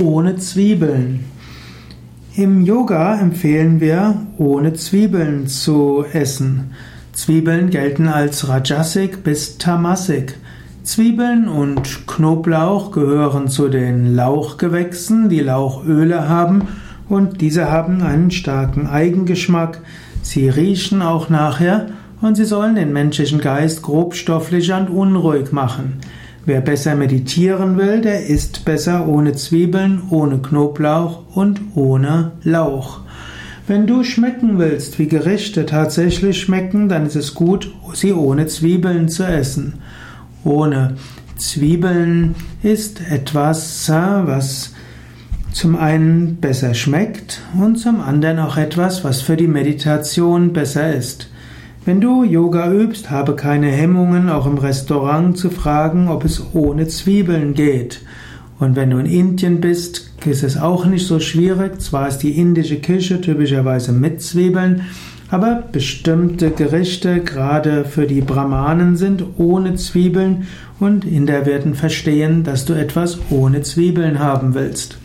ohne Zwiebeln. Im Yoga empfehlen wir, ohne Zwiebeln zu essen. Zwiebeln gelten als Rajasik bis Tamasik. Zwiebeln und Knoblauch gehören zu den Lauchgewächsen, die Lauchöle haben und diese haben einen starken Eigengeschmack. Sie riechen auch nachher und sie sollen den menschlichen Geist grobstofflich und unruhig machen. Wer besser meditieren will, der isst besser ohne Zwiebeln, ohne Knoblauch und ohne Lauch. Wenn du schmecken willst, wie Gerichte tatsächlich schmecken, dann ist es gut, sie ohne Zwiebeln zu essen. Ohne Zwiebeln ist etwas, was zum einen besser schmeckt und zum anderen auch etwas, was für die Meditation besser ist. Wenn du Yoga übst, habe keine Hemmungen, auch im Restaurant zu fragen, ob es ohne Zwiebeln geht. Und wenn du in Indien bist, ist es auch nicht so schwierig. Zwar ist die indische Küche typischerweise mit Zwiebeln, aber bestimmte Gerichte, gerade für die Brahmanen, sind ohne Zwiebeln und Inder werden verstehen, dass du etwas ohne Zwiebeln haben willst.